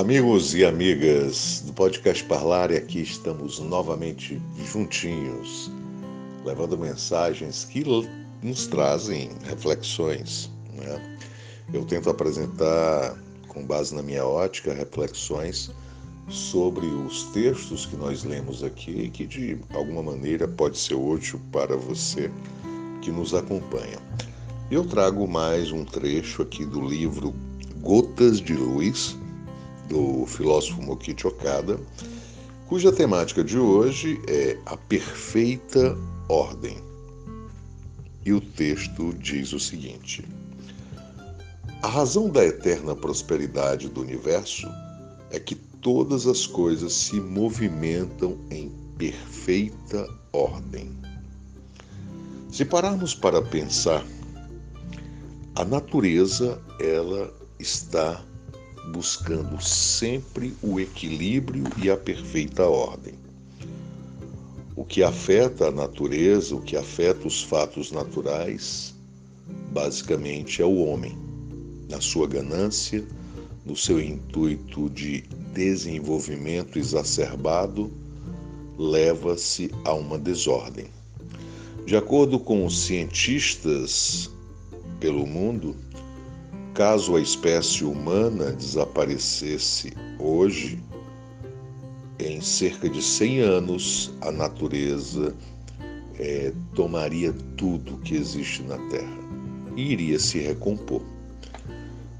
Amigos e amigas do podcast Parlar, e aqui estamos novamente juntinhos, levando mensagens que nos trazem reflexões. Né? Eu tento apresentar, com base na minha ótica, reflexões sobre os textos que nós lemos aqui e que de alguma maneira pode ser útil para você que nos acompanha. Eu trago mais um trecho aqui do livro Gotas de Luz, do filósofo Mokichi Okada, cuja temática de hoje é a perfeita ordem. E o texto diz o seguinte: A razão da eterna prosperidade do universo é que todas as coisas se movimentam em perfeita ordem. Se pararmos para pensar, a natureza ela está buscando sempre o equilíbrio e a perfeita ordem. O que afeta a natureza, o que afeta os fatos naturais, basicamente é o homem, na sua ganância, no seu intuito de desenvolvimento exacerbado, leva-se a uma desordem. De acordo com os cientistas pelo mundo, caso a espécie humana desaparecesse hoje, em cerca de 100 anos, a natureza é, tomaria tudo que existe na Terra e iria se recompor.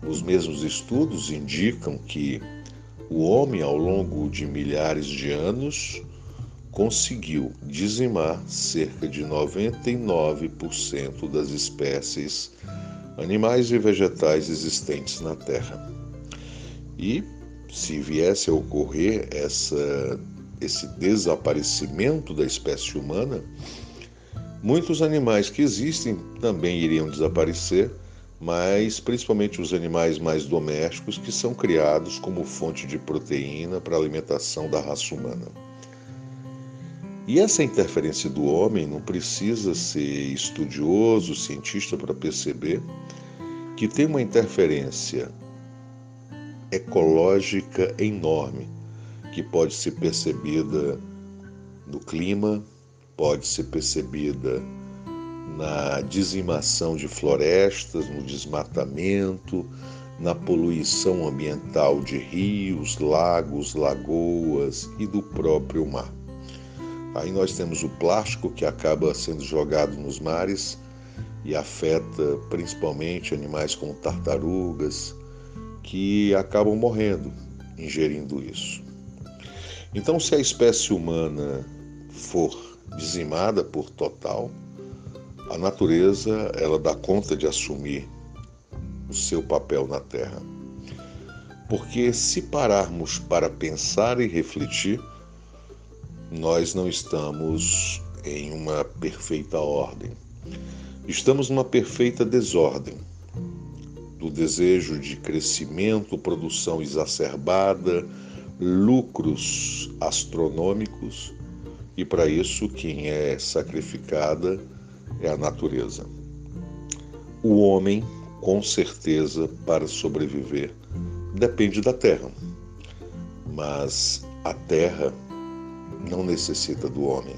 Os mesmos estudos indicam que o homem, ao longo de milhares de anos, conseguiu dizimar cerca de 99% das espécies animais e vegetais existentes na Terra. E se viesse a ocorrer essa, esse desaparecimento da espécie humana, muitos animais que existem também iriam desaparecer, mas principalmente os animais mais domésticos que são criados como fonte de proteína para a alimentação da raça humana. E essa interferência do homem não precisa ser estudioso, cientista para perceber que tem uma interferência ecológica enorme que pode ser percebida no clima, pode ser percebida na dizimação de florestas, no desmatamento, na poluição ambiental de rios, lagos, lagoas e do próprio mar. Aí nós temos o plástico que acaba sendo jogado nos mares e afeta principalmente animais como tartarugas, que acabam morrendo ingerindo isso. Então, se a espécie humana for dizimada por total, a natureza ela dá conta de assumir o seu papel na Terra. Porque se pararmos para pensar e refletir, nós não estamos em uma perfeita ordem. Estamos numa perfeita desordem do desejo de crescimento, produção exacerbada, lucros astronômicos, e para isso quem é sacrificada é a natureza. O homem, com certeza, para sobreviver, depende da terra, mas a terra não necessita do homem.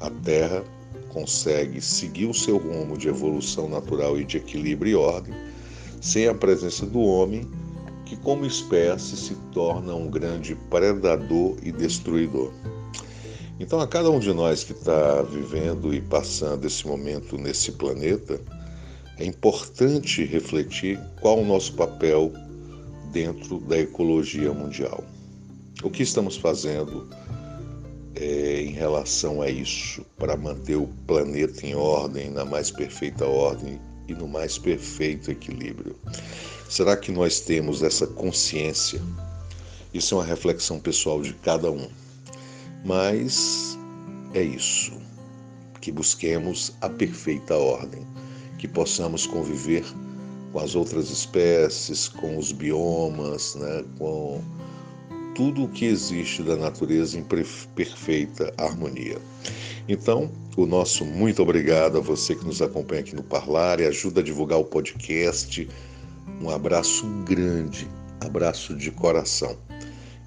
A Terra consegue seguir o seu rumo de evolução natural e de equilíbrio e ordem sem a presença do homem, que, como espécie, se torna um grande predador e destruidor. Então, a cada um de nós que está vivendo e passando esse momento nesse planeta, é importante refletir qual o nosso papel dentro da ecologia mundial. O que estamos fazendo é, em relação a isso para manter o planeta em ordem, na mais perfeita ordem e no mais perfeito equilíbrio? Será que nós temos essa consciência? Isso é uma reflexão pessoal de cada um. Mas é isso. Que busquemos a perfeita ordem, que possamos conviver com as outras espécies, com os biomas, né, com tudo o que existe da natureza em perfeita harmonia. Então, o nosso muito obrigado a você que nos acompanha aqui no Parlar e ajuda a divulgar o podcast. Um abraço grande Abraço de coração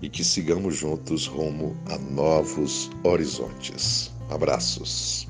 e que sigamos juntos rumo a novos horizontes. Abraços.